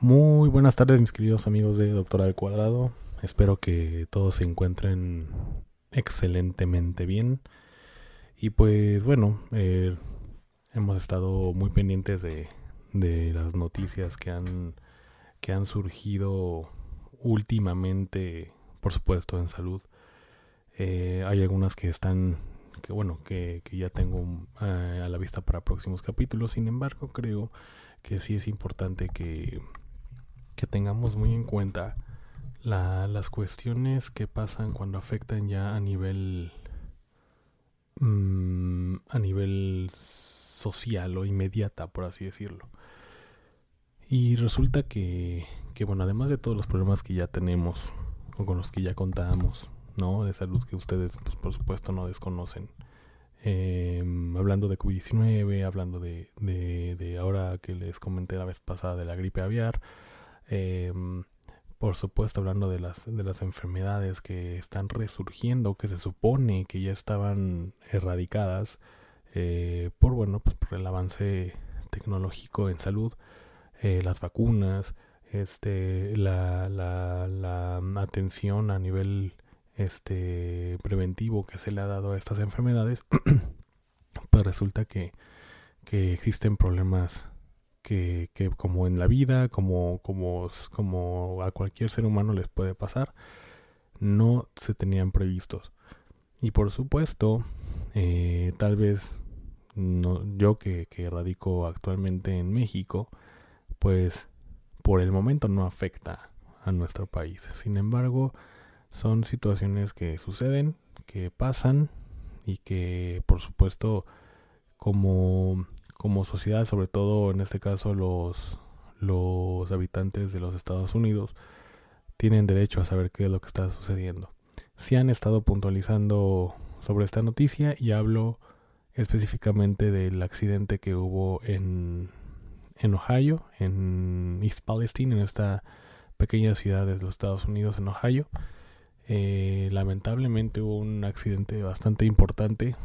Muy buenas tardes, mis queridos amigos de Doctor al Cuadrado. Espero que todos se encuentren excelentemente bien. Y pues bueno, eh, hemos estado muy pendientes de, de las noticias que han, que han surgido últimamente, por supuesto, en salud. Eh, hay algunas que están, que bueno, que, que ya tengo eh, a la vista para próximos capítulos. Sin embargo, creo que sí es importante que, que tengamos muy en cuenta la, las cuestiones que pasan cuando afectan ya a nivel mm, a nivel social o inmediata, por así decirlo. Y resulta que, que, bueno, además de todos los problemas que ya tenemos o con los que ya contamos, ¿no? De salud que ustedes, pues, por supuesto, no desconocen. Eh, hablando de COVID-19, hablando de, de, de ahora que les comenté la vez pasada de la gripe aviar, eh, por supuesto, hablando de las, de las enfermedades que están resurgiendo, que se supone que ya estaban erradicadas eh, por, bueno, pues por el avance tecnológico en salud, eh, las vacunas, este, la, la, la atención a nivel este preventivo que se le ha dado a estas enfermedades, pues resulta que, que existen problemas que, como en la vida, como, como, como a cualquier ser humano les puede pasar, no se tenían previstos. Y por supuesto, eh, tal vez no, yo que, que radico actualmente en México, pues por el momento no afecta a nuestro país. Sin embargo, son situaciones que suceden, que pasan y que por supuesto como como sociedad, sobre todo en este caso los, los habitantes de los Estados Unidos, tienen derecho a saber qué es lo que está sucediendo. Si han estado puntualizando sobre esta noticia y hablo específicamente del accidente que hubo en, en Ohio, en East Palestine, en esta pequeña ciudad de los Estados Unidos, en Ohio. Eh, lamentablemente hubo un accidente bastante importante.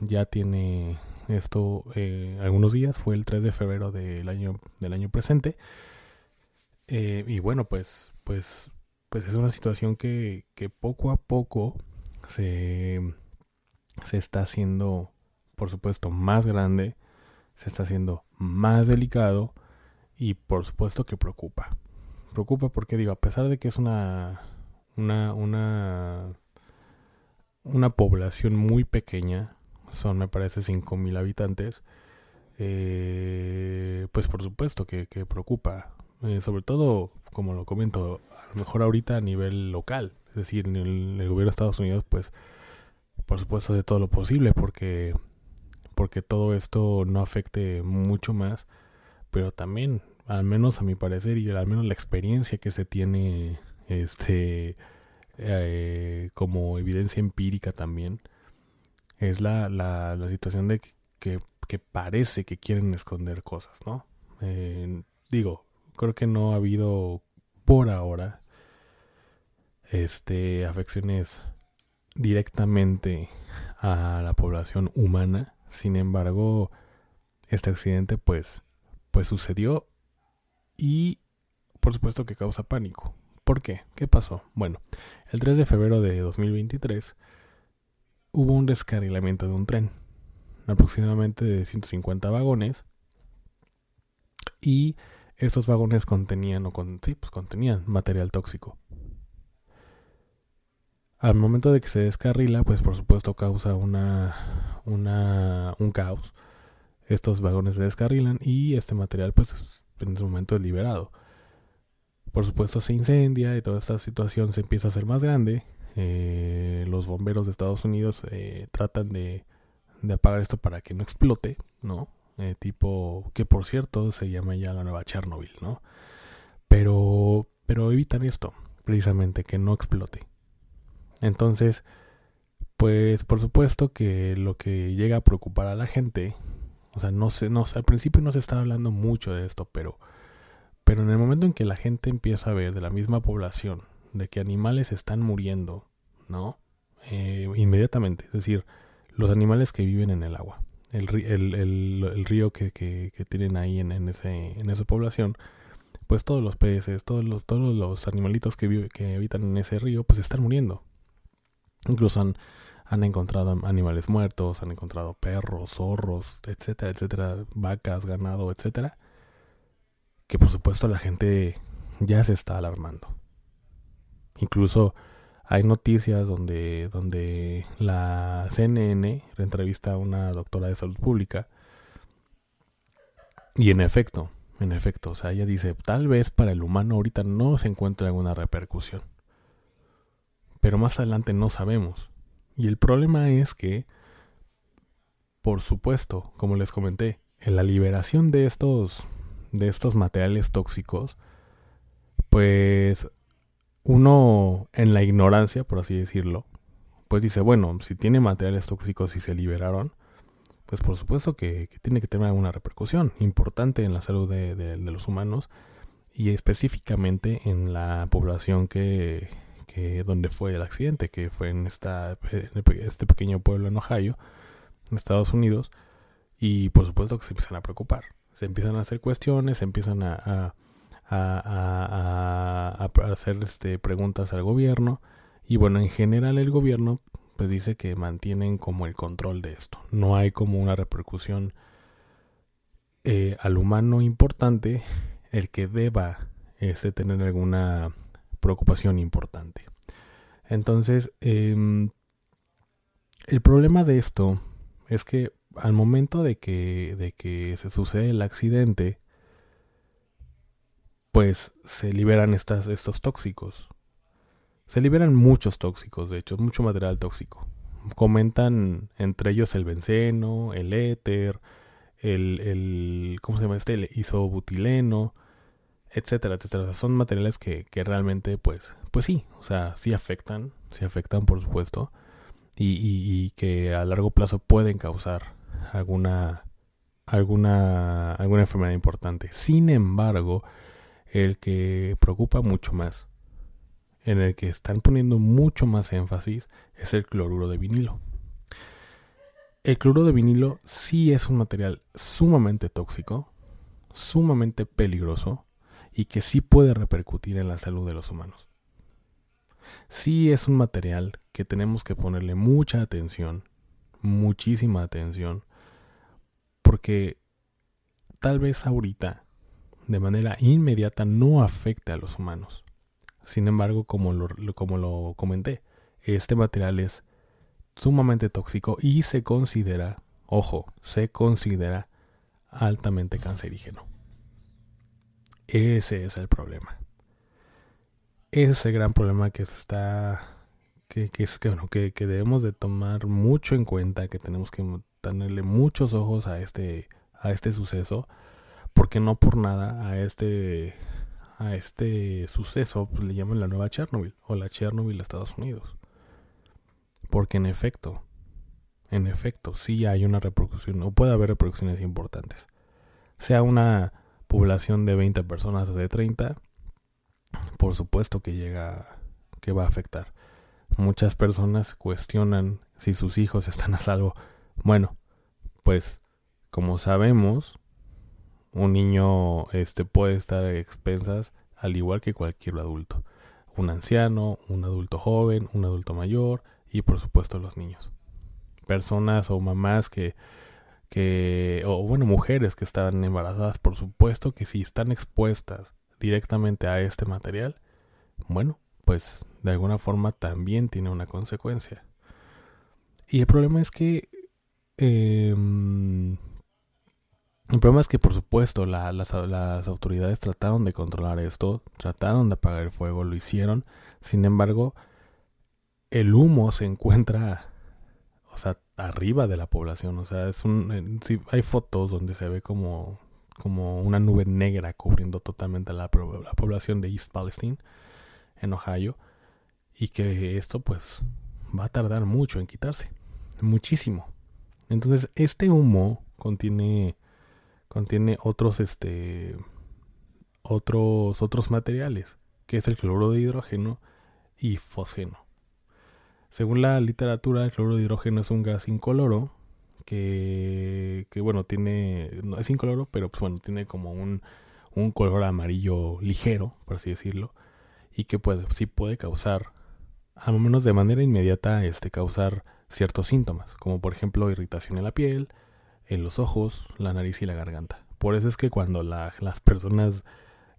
Ya tiene esto eh, algunos días, fue el 3 de febrero del año, del año presente. Eh, y bueno, pues, pues, pues es una situación que, que poco a poco se, se está haciendo, por supuesto, más grande, se está haciendo más delicado y por supuesto que preocupa. Preocupa porque digo, a pesar de que es una, una, una, una población muy pequeña, son me parece 5.000 habitantes, eh, pues por supuesto que, preocupa. Eh, sobre todo, como lo comento, a lo mejor ahorita a nivel local. Es decir, en el, el, gobierno de Estados Unidos, pues por supuesto hace todo lo posible porque, porque todo esto no afecte mucho más. Pero también, al menos a mi parecer, y al menos la experiencia que se tiene este eh, como evidencia empírica también, es la, la, situación de que, que, parece que quieren esconder cosas, ¿no? Eh, digo, creo que no ha habido por ahora este afecciones directamente a la población humana. Sin embargo, este accidente pues pues sucedió y por supuesto que causa pánico. ¿Por qué? ¿Qué pasó? Bueno, el 3 de febrero de 2023 hubo un descarrilamiento de un tren, aproximadamente de 150 vagones, y estos vagones contenían, o pues contenían material tóxico. Al momento de que se descarrila, pues por supuesto causa una, una, un caos. Estos vagones se descarrilan y este material, pues en ese momento es liberado. Por supuesto se incendia y toda esta situación se empieza a hacer más grande eh, los bomberos de Estados Unidos eh, tratan de, de, apagar esto para que no explote, ¿no? eh, tipo, que por cierto se llama ya la nueva Chernobyl, ¿no? Pero, pero evitan esto, precisamente, que no explote. Entonces, pues por supuesto que lo que llega a preocupar a la gente, o sea, no sé, no al principio no se estaba hablando mucho de esto, pero, pero en el momento en que la gente empieza a ver de la misma población, de que animales están muriendo, ¿no? Eh, inmediatamente, es decir, los animales que viven en el agua, el, río que, tienen ahí en, esa población, pues todos los peces, todos los, todos los animalitos que, que habitan en ese río, pues están muriendo. Incluso han, han encontrado animales muertos, han encontrado perros, zorros, etcétera, etcétera, vacas, ganado, etcétera. Que por supuesto la gente ya se está alarmando. Incluso hay noticias donde, donde la CNN entrevista a una doctora de salud pública y en efecto, en efecto, o sea, ella dice, tal vez para el humano ahorita no se encuentre alguna repercusión, pero más adelante no sabemos. Y el problema es que, por supuesto, como les comenté, en la liberación de estos, de estos materiales tóxicos, pues uno en la ignorancia, por así decirlo, pues dice, bueno, si tiene materiales tóxicos y se liberaron, pues por supuesto que, tiene que tener alguna repercusión importante en la salud de, los humanos y específicamente en la población que, que, donde fue el accidente, que fue en, esta, este pequeño pueblo en Ohio, en Estados Unidos, y por supuesto que se empiezan a preocupar, se empiezan a hacer cuestiones, se empiezan a a, a, hacer este, preguntas al gobierno. Y bueno, en general el gobierno pues dice que mantienen como el control de esto. No hay como una repercusión eh, al humano importante el que deba este, tener alguna preocupación importante. Entonces, em, el problema de esto es que al momento de que se sucede el accidente, pues se liberan estos tóxicos. Se liberan muchos tóxicos, de hecho, mucho material tóxico. Comentan entre ellos el benceno, el éter, el, el ¿cómo se llama este? El isobutileno, etcétera, etcétera. son materiales que, que, realmente, pues, pues sí, o sea, sí afectan, sí afectan, por supuesto, y, y, y que a largo plazo pueden causar alguna, alguna, alguna enfermedad importante. Sin embargo, el que preocupa mucho más, en el que están poniendo mucho más énfasis, es el cloruro de vinilo. El cloruro de vinilo sí es un material sumamente tóxico, sumamente peligroso y que sí puede repercutir en la salud de los humanos. Sí es un material que tenemos que ponerle mucha atención, muchísima atención, porque tal vez ahorita de manera inmediata no afecta a los humanos. Sin embargo, como lo, como lo comenté, este material es sumamente tóxico y se considera, ojo, se considera altamente cancerígeno. Ese es el problema. Ese es el gran problema que está que, es, que, bueno, que, que, debemos de tomar mucho en cuenta, que tenemos que tenerle muchos ojos a este, a este suceso porque no por nada a este a este suceso pues, le llaman la nueva Chernobyl o la Chernobyl de Estados Unidos. Porque en efecto, en efecto, sí hay una repercusión, o puede haber repercusiones importantes. Sea una población de 20 personas o de 30, por supuesto que llega, que va a afectar. Muchas personas cuestionan si sus hijos están a salvo. Bueno, pues como sabemos, un niño este, puede estar a expensas al igual que cualquier adulto. Un anciano, un adulto joven, un adulto mayor y por supuesto los niños. Personas o mamás que, que o bueno, mujeres que están embarazadas, por supuesto que si están expuestas directamente a este material, bueno, pues de alguna forma también tiene una consecuencia. Y el problema es que eh, el problema es que, por supuesto, las, autoridades trataron de controlar esto, trataron de apagar el fuego, lo hicieron. Sin embargo, el humo se encuentra, o sea, arriba de la población. O sea, es un, sí, hay fotos donde se ve como, como una nube negra cubriendo totalmente la, la población de East Palestine, en Ohio, y que esto pues va a tardar mucho en quitarse, muchísimo. Entonces, este humo contiene contiene otros este otros otros materiales, que es el cloruro de hidrógeno y fosgeno. Según la literatura, el cloruro de hidrógeno es un gas incoloro que, que bueno, tiene, no es incoloro, pero pues bueno, tiene como un, un color amarillo ligero, por así decirlo, y que puede, sí puede causar, al menos de manera inmediata, este, causar ciertos síntomas, como por ejemplo irritación en la piel, en los ojos, la nariz y la garganta. Por eso es que cuando la, las personas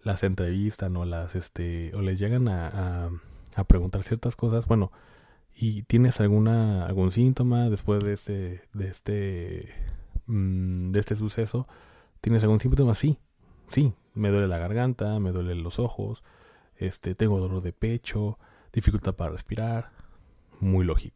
las entrevistan o las este o les llegan a, a, a preguntar ciertas cosas, bueno, y tienes alguna algún síntoma después de este de este mm, de este suceso tienes algún síntoma sí sí me duele la garganta me duelen los ojos este tengo dolor de pecho dificultad para respirar muy lógico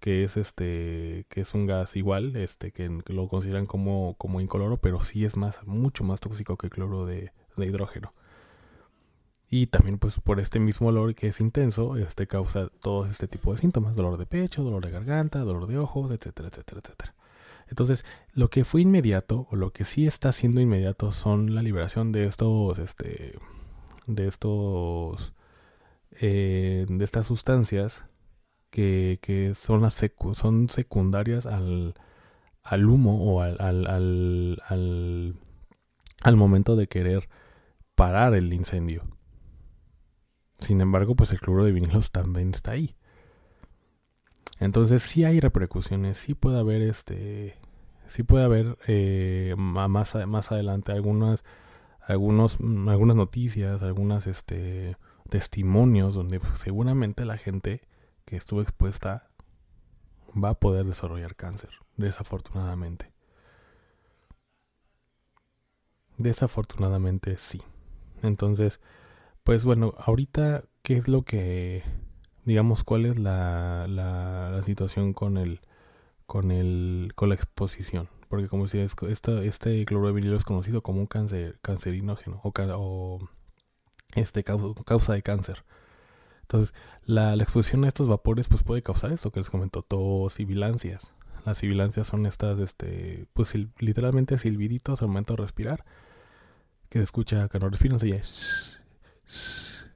que es este que es un gas igual este que, lo consideran como como incoloro pero sí es más mucho más tóxico que el cloro de, de hidrógeno. Y también pues por este mismo olor que es intenso este causa todo este tipo de síntomas dolor de pecho dolor de garganta dolor de ojos etcétera etcétera etcétera. Entonces lo que fue inmediato o lo que sí está siendo inmediato son la liberación de estos este de estos eh, de estas sustancias que, son, las son secundarias al, al humo o al, al, al, al, al momento de querer parar el incendio. Sin embargo, pues el cloro de vinilos también está ahí. Entonces sí hay repercusiones, sí puede haber este, sí puede haber eh, más, más adelante algunas, algunos, algunas noticias, algunas este, testimonios donde pues, seguramente la gente que estuvo expuesta va a poder desarrollar cáncer, desafortunadamente. Desafortunadamente sí. Entonces, pues bueno, ahorita, ¿qué es lo que, digamos, cuál es la, la, la situación con el, con el, con la exposición? Porque como decía, este, este cloruro de vinilo es conocido como un cáncer, cancerinógeno o, o este, causa, causa de cáncer. Entonces, la, exposición a estos vapores pues puede causar eso que les comentó, tos, sibilancias. Las sibilancias son estas, este, pues literalmente silbiditos al momento de respirar. Que se escucha cuando respiran, se oye.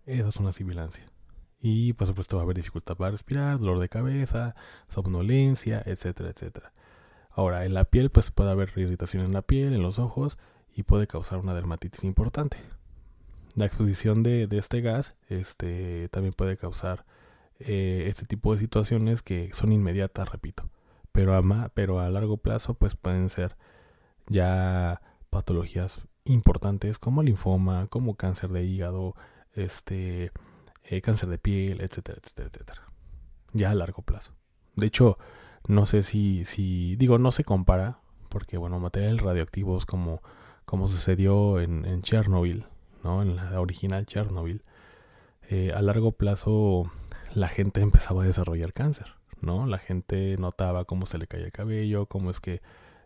Esa es una sibilancia. Y por supuesto va a haber dificultad para respirar, dolor de cabeza, somnolencia, etcétera, etcétera. Ahora, en la piel pues puede haber irritación en la piel, en los ojos y puede causar una dermatitis importante la exposición de, de, este gas este, también puede causar eh, este tipo de situaciones que son inmediatas, repito. Pero a, pero a largo plazo pues pueden ser ya patologías importantes como linfoma, como cáncer de hígado, este, eh, cáncer de piel, etcétera, etcétera, etcétera. Ya a largo plazo. De hecho, no sé si, si digo, no se compara, porque bueno, materiales radioactivos como, como sucedió en Chernobyl, ¿no? En la original Chernobyl, eh, a largo plazo la gente empezaba a desarrollar cáncer, ¿no? La gente notaba cómo se le caía el cabello, cómo es que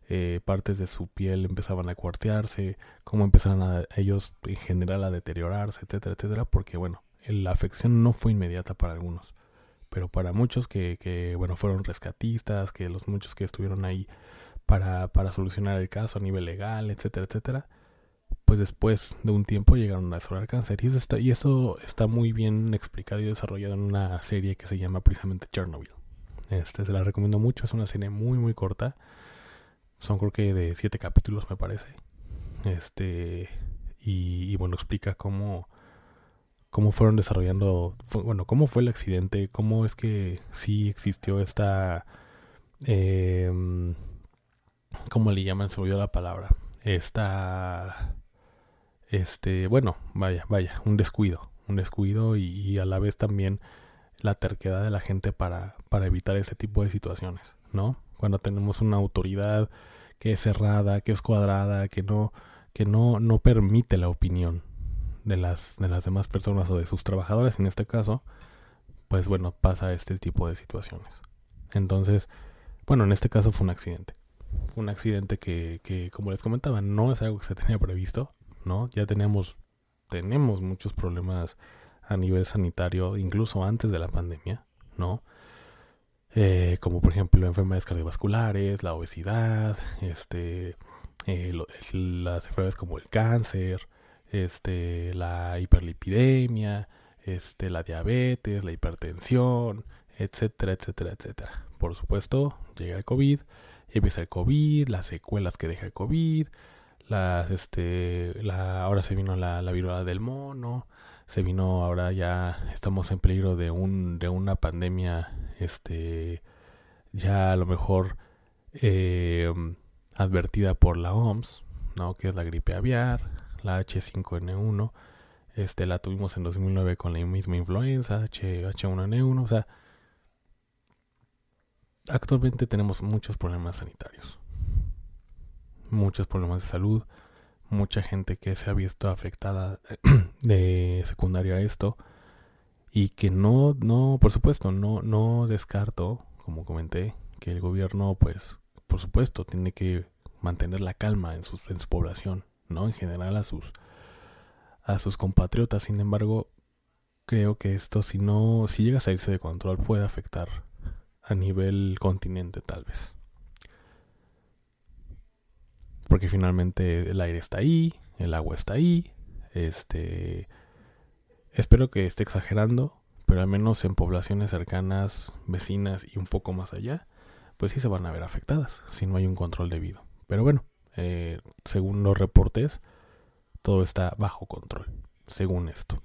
eh, partes de su piel empezaban a cuartearse, cómo empezaron a, ellos en general a deteriorarse, etcétera, etcétera, porque bueno, la afección no fue inmediata para algunos, pero para muchos que, que bueno, fueron rescatistas, que los muchos que estuvieron ahí para, para solucionar el caso a nivel legal, etcétera, etcétera, pues después de un tiempo llegaron a desarrollar cáncer. Y eso, está, y eso está muy bien explicado y desarrollado en una serie que se llama precisamente Chernobyl. Este se la recomiendo mucho, es una serie muy muy corta. Son creo que de siete capítulos me parece. Este y, bueno explica cómo cómo fueron desarrollando, bueno cómo fue el accidente, cómo es que sí existió esta, eh, ¿cómo le llaman? Se olvidó la palabra. Esta, este, bueno, vaya, vaya, un descuido, un descuido y a la vez también la terquedad de la gente para, evitar ese tipo de situaciones, ¿no? Cuando tenemos una autoridad que es cerrada, que es cuadrada, que no, que no, no permite la opinión de las, de las demás personas o de sus trabajadores en este caso, pues bueno, pasa este tipo de situaciones. Entonces, bueno, en este caso fue un accidente. Un accidente que, como les comentaba, no es algo que se tenía previsto, ¿no? Ya tenemos, tenemos muchos problemas a nivel sanitario, incluso antes de la pandemia, ¿no? Eh, como por ejemplo enfermedades cardiovasculares, la obesidad, este, eh, las enfermedades como el cáncer, este, la hiperlipidemia, este, la diabetes, la hipertensión, etcétera, etcétera, etcétera. Por supuesto, llega el COVID, empieza el COVID, las secuelas que deja el COVID, las, este, la, ahora se vino la, la viruela del mono, se vino ahora ya estamos en peligro de un de una pandemia este ya a lo mejor eh, advertida por la OMS no que es la gripe aviar la H5N1 este la tuvimos en 2009 con la misma influenza H, H1N1 o sea actualmente tenemos muchos problemas sanitarios muchos problemas de salud mucha gente que se ha visto afectada de secundaria a esto y que no, no, por supuesto, no, no descarto, como comenté, que el gobierno, pues, por supuesto, tiene que mantener la calma en su, en su población, ¿no? En general a sus, a sus compatriotas. Sin embargo, creo que esto, si no, si llega a salirse de control, puede afectar a nivel continente, tal vez porque finalmente el aire está ahí, el agua está ahí, este espero que esté exagerando, pero al menos en poblaciones cercanas, vecinas y un poco más allá, pues sí se van a ver afectadas si no hay un control debido. Pero bueno, eh, según los reportes, todo está bajo control, según esto.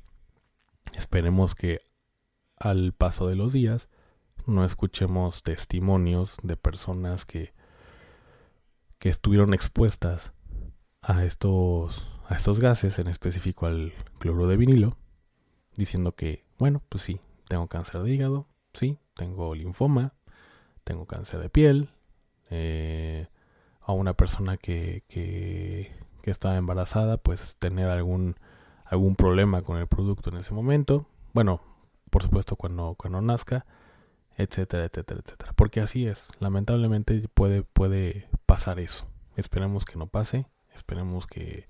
Esperemos que al paso de los días no escuchemos testimonios de personas que que estuvieron expuestas a estos, a estos gases, en específico al cloro de vinilo, diciendo que, bueno, pues sí, tengo cáncer de hígado, sí, tengo linfoma, tengo cáncer de piel, eh, a una persona que, que, que estaba embarazada, pues tener algún, algún problema con el producto en ese momento, bueno, por supuesto cuando, cuando nazca, etcétera, etcétera, etcétera. Porque así es, lamentablemente puede, puede pasar eso. Esperemos que no pase, esperemos que,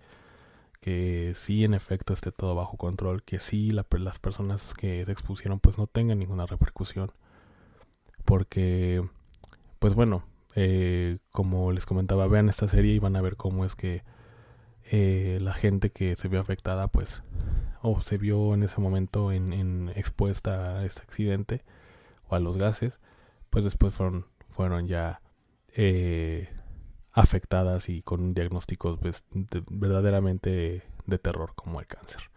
que sí en efecto esté todo bajo control, que sí las personas que se expusieron pues no tengan ninguna repercusión. Porque, pues bueno, eh, como les comentaba, vean esta serie y van a ver cómo es que eh, la gente que se vio afectada pues o se vio en ese momento en, en expuesta a este accidente o a los gases, pues después fueron, fueron ya eh, afectadas y con diagnósticos pues, verdaderamente de terror como el cáncer.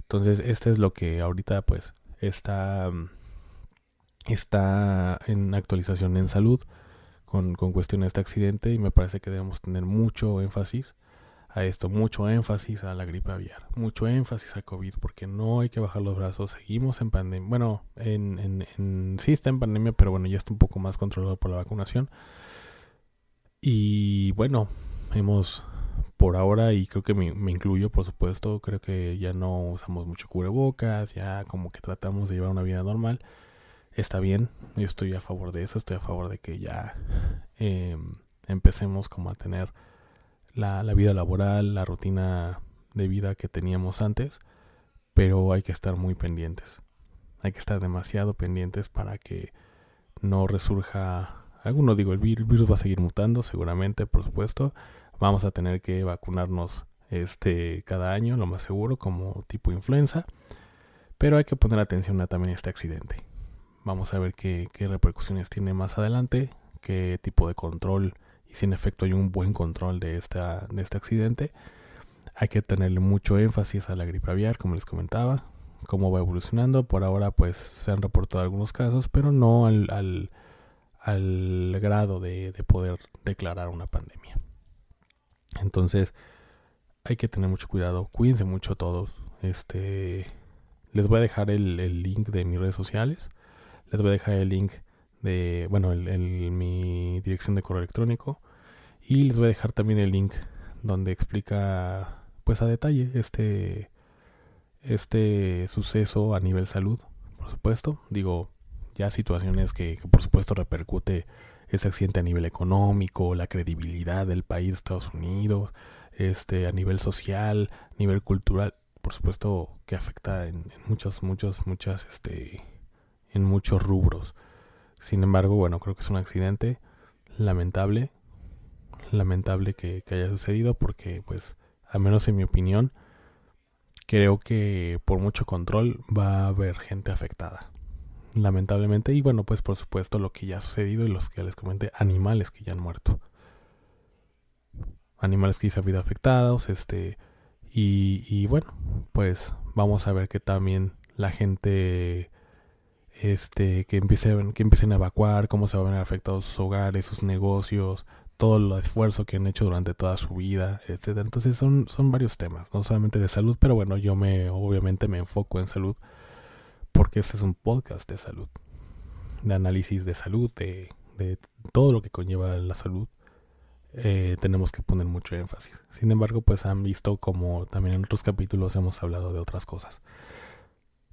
Entonces, este es lo que ahorita pues está, está en actualización en salud con, con cuestión de este accidente y me parece que debemos tener mucho énfasis a esto, mucho énfasis a la gripe aviar, mucho énfasis al COVID, porque no hay que bajar los brazos, seguimos en pandemia, bueno, en, en, en, sí está en pandemia, pero bueno, ya está un poco más controlado por la vacunación. Y bueno, hemos por ahora, y creo que me, incluyo, por supuesto, creo que ya no usamos mucho cubrebocas, ya como que tratamos de llevar una vida normal. Está bien, yo estoy a favor de eso, estoy a favor de que ya... Eh, empecemos como a tener la, la vida laboral, la rutina de vida que teníamos antes, pero hay que estar muy pendientes. Hay que estar demasiado pendientes para que no resurja alguno. Digo, el virus va a seguir mutando, seguramente, por supuesto. Vamos a tener que vacunarnos este cada año, lo más seguro, como tipo influenza. Pero hay que poner atención a también este accidente. Vamos a ver qué, qué repercusiones tiene más adelante, qué tipo de control y si en efecto hay un buen control de, esta, de este accidente. Hay que tenerle mucho énfasis a la gripe aviar, como les comentaba, cómo va evolucionando. Por ahora, pues se han reportado algunos casos, pero no al, al, al grado de, de, poder declarar una pandemia. Entonces, hay que tener mucho cuidado. Cuídense mucho todos. Este, les voy a dejar el, el link de mis redes sociales. Les voy a dejar el link de, bueno, el, mi dirección de correo electrónico. Y les voy a dejar también el link donde explica, pues a detalle, este, este suceso a nivel salud, por supuesto. Digo, ya situaciones que, por supuesto repercute ese accidente a nivel económico, la credibilidad del país, Estados Unidos, este, a nivel social, nivel cultural, por supuesto que afecta en muchos, muchos, muchas, este, en muchos rubros. Sin embargo, bueno, creo que es un accidente lamentable, lamentable que, haya sucedido porque, pues, al menos en mi opinión, creo que por mucho control va a haber gente afectada. Lamentablemente, y bueno, pues por supuesto lo que ya ha sucedido y los que les comenté, animales que ya han muerto. Animales que ya han habido afectados, este, y, y bueno, pues vamos a ver que también la gente este que empiecen que empiecen a evacuar cómo se van a ver afectados sus hogares sus negocios todo el esfuerzo que han hecho durante toda su vida etcétera. Entonces son son varios temas no solamente de salud pero bueno yo me obviamente me enfoco en salud porque este es un podcast de salud de análisis de salud de, de todo lo que conlleva la salud eh, tenemos que poner mucho énfasis. Sin embargo pues han visto como también en otros capítulos hemos hablado de otras cosas.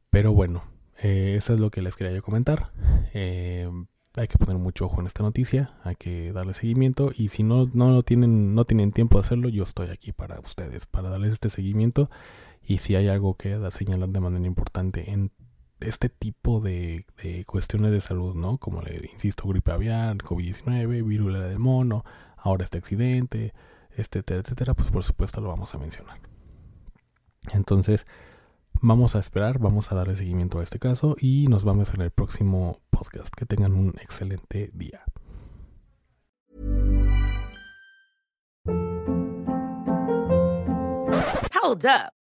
Pero bueno eh, eso es lo que les quería yo comentar. Eh, hay que poner mucho ojo en esta noticia, hay que darle seguimiento y si no, no lo tienen, no tienen tiempo de hacerlo, yo estoy aquí para ustedes, para darles este seguimiento y si hay algo que señalar de manera importante en este tipo de, de cuestiones de salud, ¿no? Como le insisto, gripe aviar, COVID-19, viruela del mono, ahora este accidente, etcétera, etcétera, pues por supuesto lo vamos a mencionar. Entonces, Vamos a esperar, vamos a darle seguimiento a este caso y nos vemos en el próximo podcast. Que tengan un excelente día. Hold up.